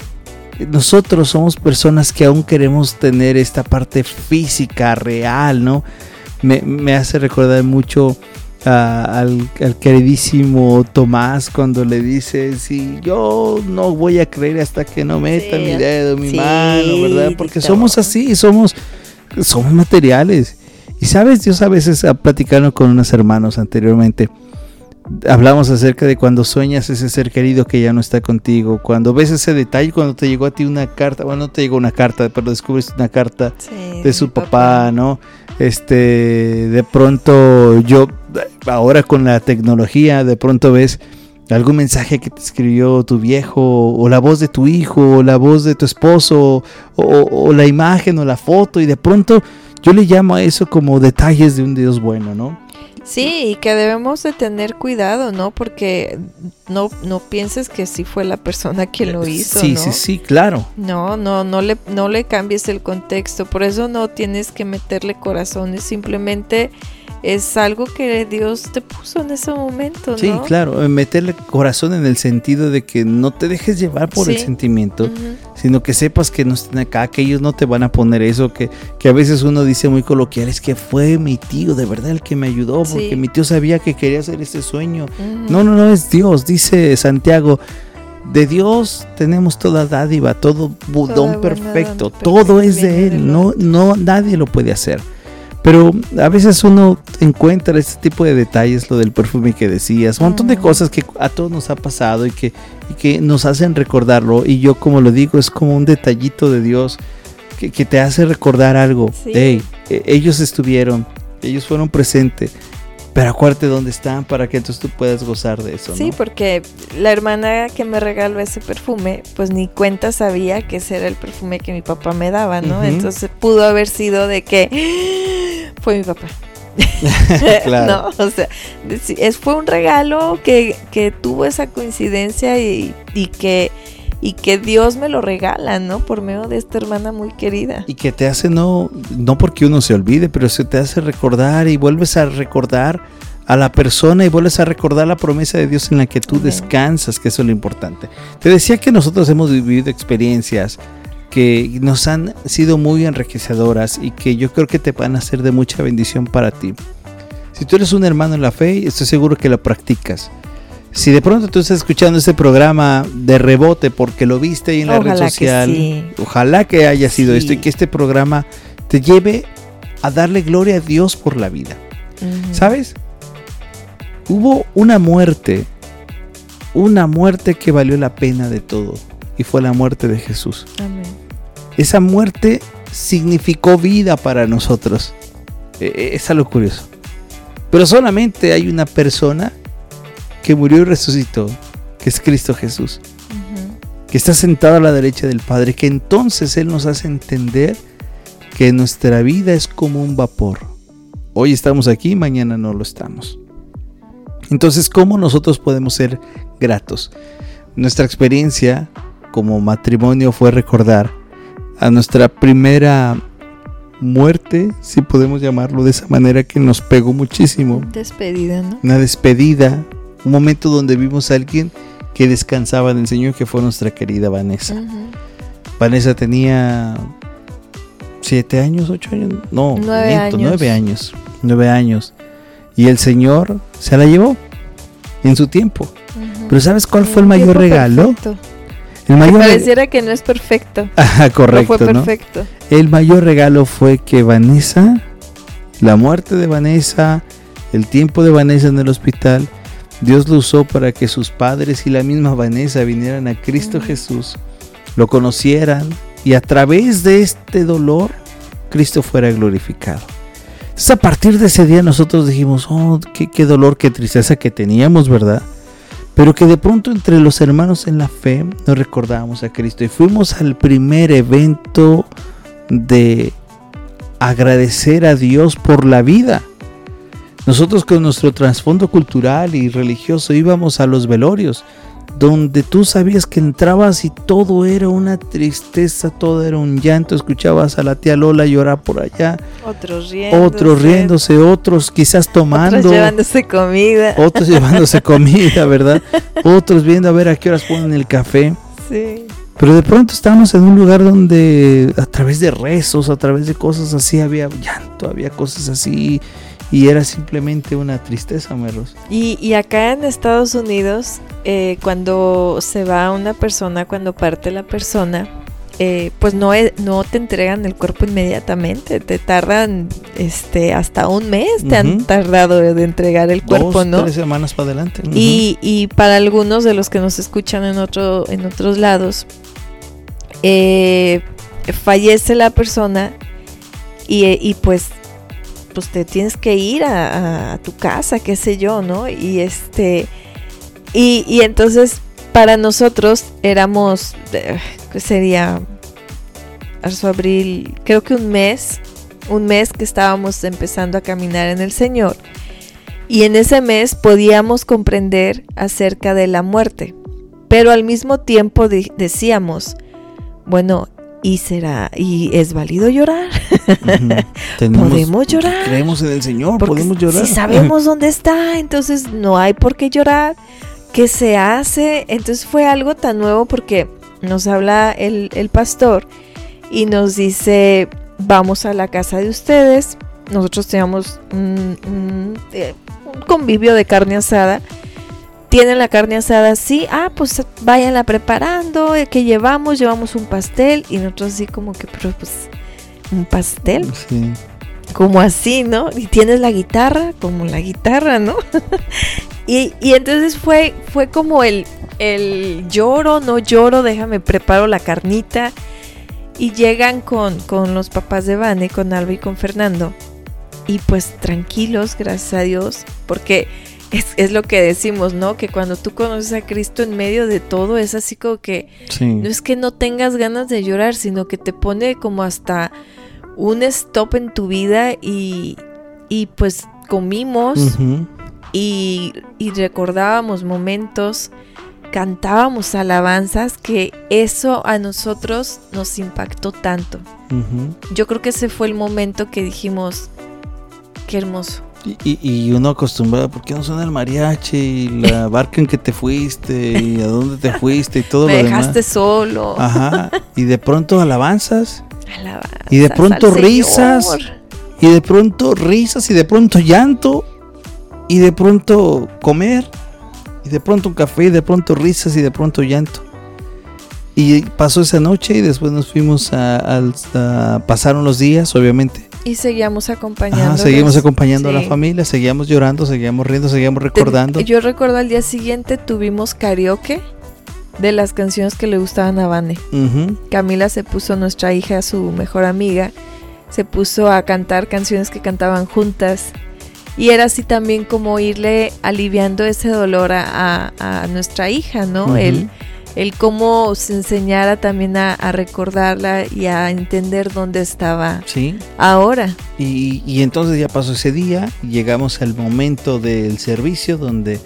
Nosotros somos personas que aún queremos tener esta parte física, real, ¿no? me, hace recordar mucho al, queridísimo Tomás cuando le dice, si yo no voy a creer hasta que no meta mi dedo, mi mano, ¿verdad? Porque somos así, somos, somos materiales. Y sabes, Dios a veces, ha platicado con unos hermanos anteriormente, hablamos acerca de cuando sueñas ese ser querido que ya no está contigo, cuando ves ese detalle, cuando te llegó a ti una carta, bueno, no te llegó una carta, pero descubres una carta de su papá, ¿no? Este, de pronto yo, ahora con la tecnología, de pronto ves algún mensaje que te escribió tu viejo, o la voz de tu hijo, o la voz de tu esposo, o, la imagen o la foto, y de pronto yo le llamo a eso como detalles de un Dios bueno, ¿no? Sí, y que debemos de tener cuidado, ¿no? Porque no, no pienses que sí fue la persona quien lo hizo. Sí, sí, sí, claro. No, no, no le, no le cambies el contexto. Por eso no tienes que meterle corazones. Simplemente es algo que Dios te puso en ese momento. ¿no? Sí, claro, eh, meterle corazón en el sentido de que no te dejes llevar por el sentimiento, sino que sepas que no están acá, que ellos no te van a poner eso, que, que a veces uno dice muy coloquial, es que fue mi tío, de verdad, el que me ayudó, porque mi tío sabía que quería hacer ese sueño. No, no, no, es Dios, dice Santiago. De Dios tenemos toda dádiva, todo budón perfecto, todo es de Él, no, no, nadie lo puede hacer. Pero a veces uno encuentra este tipo de detalles, lo del perfume que decías, un montón de cosas que a todos nos ha pasado y que, que nos hacen recordarlo. Y yo como lo digo, es como un detallito de Dios que, te hace recordar algo. E, ellos estuvieron, ellos fueron presentes. Pero acuérdate dónde están para que entonces tú puedas gozar de eso. Sí, porque la hermana que me regaló ese perfume, pues ni cuenta sabía que ese era el perfume que mi papá me daba, ¿no? Entonces pudo haber sido de que fue mi papá. *laughs* *laughs* claro. no, o sea, es, fue un regalo que, que tuvo esa coincidencia y, y, que y que Dios me lo regala, ¿no? Por medio de esta hermana muy querida. Y que te hace no no porque uno se olvide, pero se te hace recordar y vuelves a recordar a la persona y vuelves a recordar la promesa de Dios en la que tú descansas, que eso es lo importante. Te decía que nosotros hemos vivido experiencias que nos han sido muy enriquecedoras y que yo creo que te van a ser de mucha bendición para ti. Si tú eres un hermano en la fe, estoy seguro que lo practicas. Si de pronto tú estás escuchando este programa de rebote porque lo viste ahí en la red social, ojalá que haya sido esto y que este programa te lleve a darle gloria a Dios por la vida. ¿Sabes? Hubo una muerte, una muerte que valió la pena de todo y fue la muerte de Jesús. Esa muerte significó vida para nosotros. E, e, es algo curioso. Pero solamente hay una persona que murió y resucitó, que es Cristo Jesús, que está sentado a la derecha del Padre, que entonces Él nos hace entender que nuestra vida es como un vapor. Hoy estamos aquí, mañana no lo estamos. Entonces, ¿cómo nosotros podemos ser gratos? Nuestra experiencia como matrimonio fue recordar a nuestra primera muerte, si podemos llamarlo de esa manera, que nos pegó muchísimo. Despedida, ¿no? Una despedida, un momento donde vimos a alguien que descansaba en el Señor, que fue nuestra querida Vanessa. Vanessa tenía siete años, ocho años, no, nueve, años. nueve años, nueve años. Y el Señor se la llevó en su tiempo. Pero ¿sabes cuál fue el mayor regalo? El mayor pareciera que no es perfecto. *laughs* correcto. fue perfecto. El mayor regalo fue que Vanessa, la muerte de Vanessa, el tiempo de Vanessa en el hospital, Dios lo usó para que sus padres y la misma Vanessa vinieran a Cristo Jesús, lo conocieran y a través de este dolor Cristo fuera glorificado. Entonces a partir de ese día nosotros dijimos, oh, qué, qué dolor, qué tristeza que teníamos, ¿verdad? pero que de pronto entre los hermanos en la fe nos recordábamos a Cristo y fuimos al primer evento de agradecer a Dios por la vida. Nosotros con nuestro trasfondo cultural y religioso íbamos a los velorios, donde tú sabías que entrabas y todo era una tristeza, todo era un llanto, escuchabas a la tía Lola llorar por allá, Otros riéndose. otros riéndose, otros quizás tomando, Otros llevándose comida. otros llevándose comida, ¿verdad? Otros viendo a ver a qué horas ponen el café. Sí. Pero de pronto estábamos en un lugar donde a través de rezos, a través de cosas así, había llanto, había cosas así, y era simplemente una tristeza, Merlos. Y, y acá en Estados Unidos, eh, cuando se va una persona, cuando parte la persona, eh, pues no, no te entregan el cuerpo inmediatamente, te tardan este hasta un mes, te han tardado de entregar el cuerpo, Dos, ¿no? tres semanas para adelante. Y, y para algunos de los que nos escuchan en, otro, en otros lados, eh, fallece la persona y, y pues, pues te tienes que ir a, tu casa, qué sé yo, ¿no? Y este y, entonces para nosotros éramos, eh, ¿qué sería? Marzo, abril, creo que un mes, un mes que estábamos empezando a caminar en el Señor. Y en ese mes podíamos comprender acerca de la muerte. Pero al mismo tiempo de- decíamos, bueno, ¿y será? ¿Y es válido llorar? *laughs* Podemos llorar. Creemos en el Señor, Porque podemos llorar. si sabemos dónde está, entonces no hay por qué llorar. ¿Qué se hace? Entonces fue algo tan nuevo porque nos habla el, el pastor y nos dice, vamos a la casa de ustedes. Nosotros teníamos un, un, eh, un convivio de carne asada. Tienen la carne asada así, ah, pues váyanla preparando, eh, ¿qué llevamos? Llevamos un pastel y nosotros así como que, pero pues, un pastel Sí. como así, ¿no? Y tienes la guitarra, como la guitarra, ¿no? *laughs* y, y entonces fue, fue como el, el lloro, no lloro, déjame preparo la carnita. Y llegan con, con los papás de Vane, con Alba y con Fernando. Y pues tranquilos, gracias a Dios, porque es, es lo que decimos, ¿no? Que cuando tú conoces a Cristo en medio de todo, es así como que Sí. no es que no tengas ganas de llorar, sino que te pone como hasta un stop en tu vida y, y pues comimos y, y recordábamos momentos, cantábamos alabanzas, que eso a nosotros nos impactó tanto. Yo creo que ese fue el momento que dijimos, qué hermoso. Y, uno acostumbrado, ¿por qué no suena el mariachi? Y la *laughs* barca en que te fuiste, y a dónde te fuiste, y todo Me lo dejaste demás. solo. Ajá. Y de pronto alabanzas, Alabanzas Y de pronto Señor. risas. y de pronto risas, y de pronto llanto, y de pronto comer, y de pronto un café, y de pronto risas, y de pronto llanto. Y pasó esa noche y después nos fuimos a, al- a- pasaron los días, obviamente. Y seguíamos acompañando. Ajá, seguimos acompañando a la familia, seguíamos llorando, seguíamos riendo, seguíamos recordando. Yo recuerdo al día siguiente tuvimos karaoke de las canciones que le gustaban a Vane. Camila se puso, nuestra hija, su mejor amiga, se puso a cantar canciones que cantaban juntas. Y era así también como irle aliviando ese dolor a, a- a nuestra hija, ¿no? El, el cómo se enseñara también a, a recordarla y a entender dónde estaba Sí. ahora. Y, y entonces ya pasó ese día, llegamos al momento del servicio donde,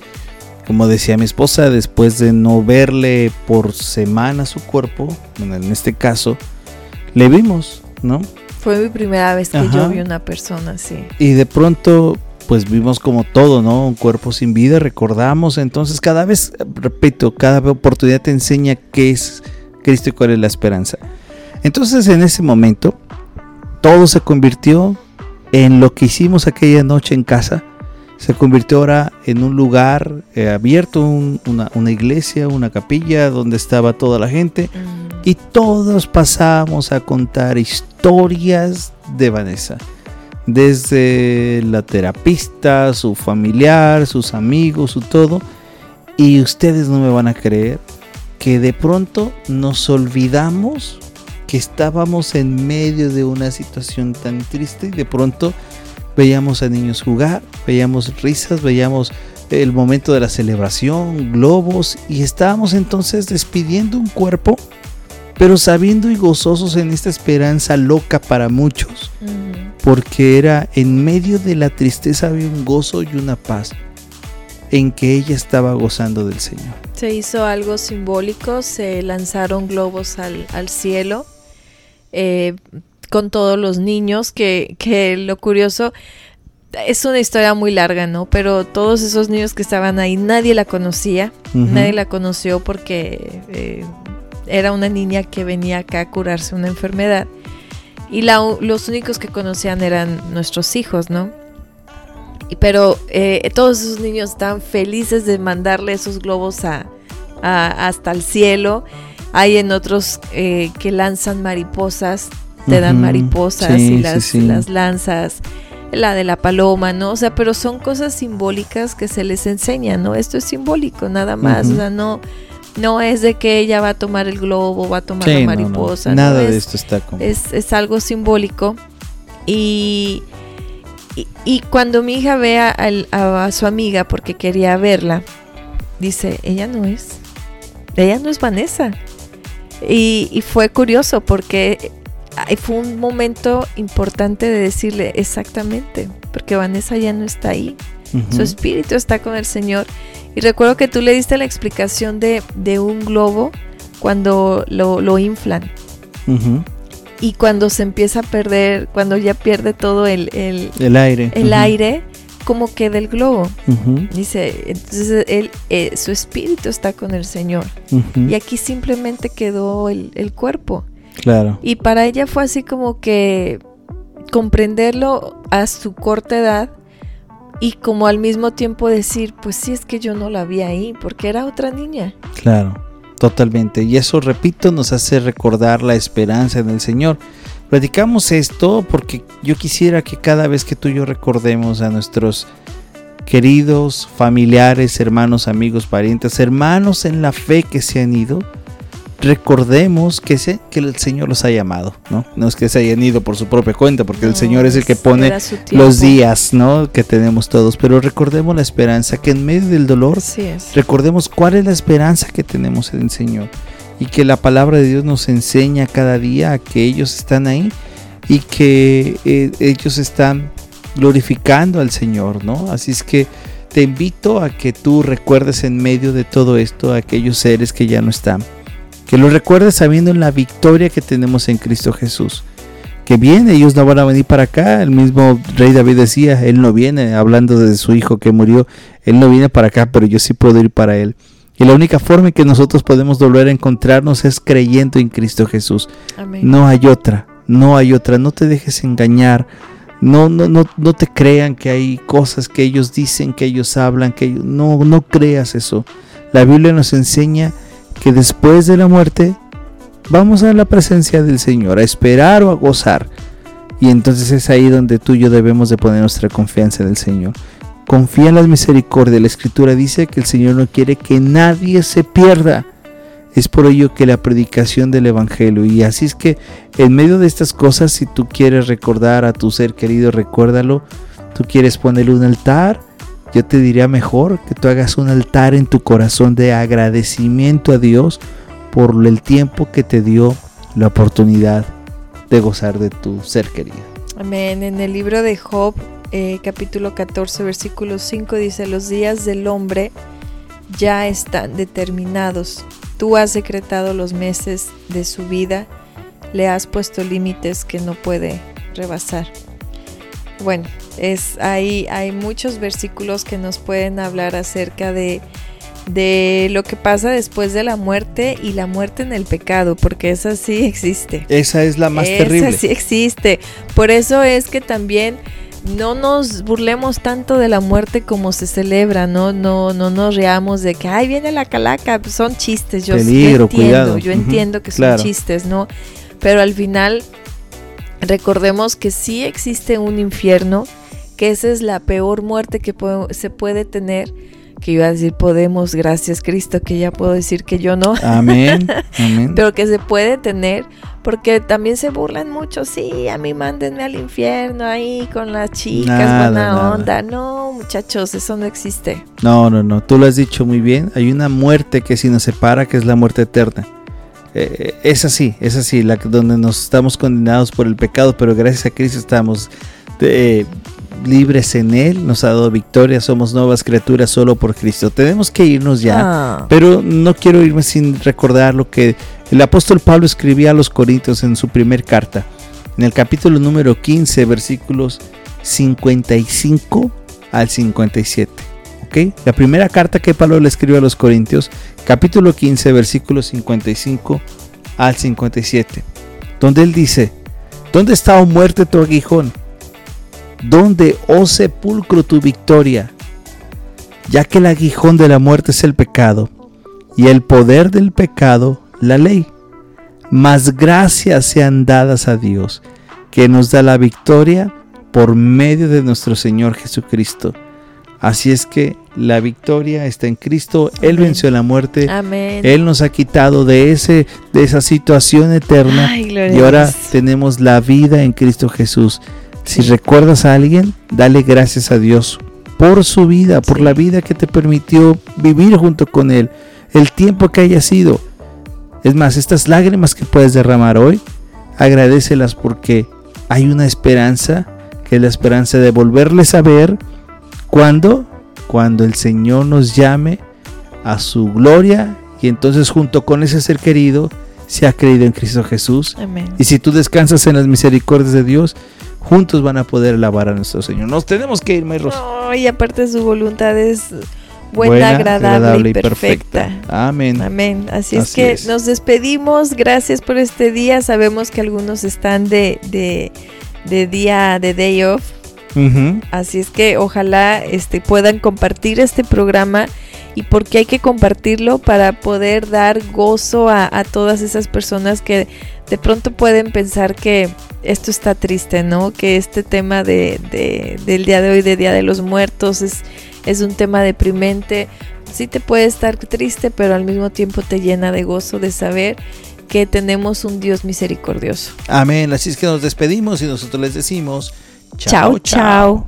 como decía mi esposa, después de no verle por semana su cuerpo, bueno, en este caso, le vimos, ¿no? Fue mi primera vez que Ajá. yo vi una persona así. Y de pronto, pues vimos como todo, ¿no? Un cuerpo sin vida, recordamos. Entonces, cada vez, repito, cada oportunidad te enseña qué es Cristo y cuál es la esperanza. Entonces, en ese momento, todo se convirtió en lo que hicimos aquella noche en casa. Se convirtió ahora en un lugar eh, abierto, un- una, una iglesia, una capilla donde estaba toda la gente. Mm. Y todos pasamos a contar historias de Vanessa. Desde la terapista, su familiar, sus amigos, su todo. Y ustedes no me van a creer que de pronto nos olvidamos que estábamos en medio de una situación tan triste y de pronto veíamos a niños jugar, veíamos risas, veíamos el momento de la celebración, globos y estábamos entonces despidiendo un cuerpo pero sabiendo y gozosos en esta esperanza loca para muchos, porque era en medio de la tristeza había un gozo y una paz en que ella estaba gozando del Señor. Se hizo algo simbólico, se lanzaron globos al, cielo eh, con todos los niños, que, que lo curioso, es una historia muy larga, ¿no? Pero todos esos niños que estaban ahí, nadie la conocía, nadie la conoció porque eh, era una niña que venía acá a curarse una enfermedad. Y los únicos que conocían eran nuestros hijos, ¿no? pero eh, todos esos niños están felices de mandarle esos globos a, hasta el cielo. Hay en otros eh, que lanzan mariposas, te dan mariposas y las, las lanzas la de la paloma, ¿no? O sea, pero son cosas simbólicas que se les enseña, ¿no? Esto es simbólico, nada más, o sea, no, no es de que ella va a tomar el globo, va a tomar la mariposa. Nada de esto está como... Es, es algo simbólico. Y, y, cuando mi hija ve a, su amiga porque quería verla, dice, ella no es, ella no es Vanessa. Y, y fue curioso porque fue un momento importante de decirle exactamente, porque Vanessa ya no está ahí, su espíritu está con el Señor y recuerdo que tú le diste la explicación de, un globo cuando lo, inflan. Y cuando se empieza a perder, cuando ya pierde todo el, el, aire. El aire, como queda el globo. Dice, entonces él, eh, su espíritu está con el Señor. Y aquí simplemente quedó el, el, cuerpo. Claro. Y para ella fue así como que comprenderlo a su corta edad y como al mismo tiempo decir, pues sí es que yo no la vi ahí, porque era otra niña. Claro, totalmente. Y eso, repito, nos hace recordar la esperanza en el Señor. Platicamos esto porque yo quisiera que cada vez que tú y yo recordemos a nuestros queridos familiares, hermanos, amigos, parientes, hermanos en la fe que se han ido, recordemos que, sé que el Señor los ha llamado, ¿no? No es que se hayan ido por su propia cuenta, porque el Señor es el que pone los días, ¿no? Que tenemos todos, pero recordemos la esperanza, que en medio del dolor, recordemos cuál es la esperanza que tenemos en el Señor y que la palabra de Dios nos enseña cada día que ellos están ahí y que eh, ellos están glorificando al Señor, ¿no? Así es que te invito a que tú recuerdes en medio de todo esto a aquellos seres que ya no están que lo recuerdes sabiendo en la victoria que tenemos en Cristo Jesús. Que bien, ellos no van a venir para acá. El mismo rey David decía, él no viene, hablando de su hijo que murió, él no viene para acá, pero yo sí puedo ir para él. Y la única forma en que nosotros podemos volver a encontrarnos es creyendo en Cristo Jesús. No hay otra, no hay otra. No te dejes engañar. No, no, no, no te crean que hay cosas que ellos dicen, que ellos hablan, que no, no creas eso. La Biblia nos enseña que después de la muerte vamos a la presencia del Señor, a esperar o a gozar. Y entonces es ahí donde tú y yo debemos de poner nuestra confianza en el Señor. Confía en la misericordia. La Escritura dice que el Señor no quiere que nadie se pierda. Es por ello que la predicación del Evangelio. Y así es que en medio de estas cosas, si tú quieres recordar a tu ser querido, recuérdalo. Tú quieres ponerle un altar, yo te diría mejor que tú hagas un altar en tu corazón de agradecimiento a Dios por el tiempo que te dio la oportunidad de gozar de tu ser querido. Amén. En el libro de Job, eh, capítulo 14, versículo 5 dice, los días del hombre ya están determinados. Tú has decretado los meses de su vida, le has puesto límites que no puede rebasar. Bueno, es, hay, hay muchos versículos que nos pueden hablar acerca de, de lo que pasa después de la muerte y la muerte en el pecado, porque esa sí existe. Esa es la más terrible. Esa sí existe. Por eso es que también no nos burlemos tanto de la muerte como se celebra, no, no, no nos reamos de que ay viene la calaca, pues son chistes, yo, entiendo, yo entiendo que son chistes, ¿no? Pero al final recordemos que sí existe un infierno, que esa es la peor muerte que se puede tener. Que iba a decir podemos, gracias Cristo, que ya puedo decir que yo no. *laughs* Amén. Pero que se puede tener, porque también se burlan mucho. Sí, a mí mándenme al infierno ahí con las chicas, buena onda. No, muchachos, eso no existe. No, no, no. Tú lo has dicho muy bien. Hay una muerte que si nos separa, que es la muerte eterna eh, es así, es así, la, donde nos estamos condenados por el pecado, pero gracias a Cristo estamos eh, libres en Él, nos ha dado victoria, somos nuevas criaturas solo por Cristo. Tenemos que irnos ya, Ah. pero no quiero irme sin recordar lo que el apóstol Pablo escribía a los Corintios en su primer carta, en el capítulo número 15, versículos 55 al 57. ¿ok? La primera carta que Pablo le escribió a los Corintios, capítulo 15, versículos 55 al 57, donde él dice, ¿dónde está, oh muerte, tu aguijón? ¿Dónde, oh sepulcro, tu victoria? Ya que el aguijón de la muerte es el pecado, y el poder del pecado, la ley. Mas gracias sean dadas a Dios, que nos da la victoria por medio de nuestro Señor Jesucristo. Así es que la victoria está en Cristo, Él venció la muerte, Amén. Él nos ha quitado de, ese, de esa situación eterna Ay, y ahora tenemos la vida en Cristo Jesús. Si recuerdas a alguien, dale gracias a Dios por su vida, por la vida que te permitió vivir junto con Él, el tiempo que haya sido. Es más, estas lágrimas que puedes derramar hoy, agradecelas porque hay una esperanza, que es la esperanza de volverles a ver cuando, cuando el Señor nos llame a su gloria y entonces junto con ese ser querido se ha creído en Cristo Jesús. Amén. Y si tú descansas en las misericordias de Dios, juntos van a poder alabar a nuestro Señor. Nos tenemos que ir, Mayros. No, y aparte su voluntad es buena, agradable, y perfecta. Amén. Amén. Así, es que es. nos despedimos. Gracias por este día. Sabemos que algunos están de, de, de día de day off. Así es que ojalá este, puedan compartir este programa y porque hay que compartirlo para poder dar gozo a, a todas esas personas que de pronto pueden pensar que esto está triste, ¿no? Que este tema de, de- del día de hoy, de Día de los Muertos, es, es un tema deprimente. Sí te puede estar triste, pero al mismo tiempo te llena de gozo de saber que tenemos un Dios misericordioso. Amén. Así es que nos despedimos y nosotros les decimos Chao, chao.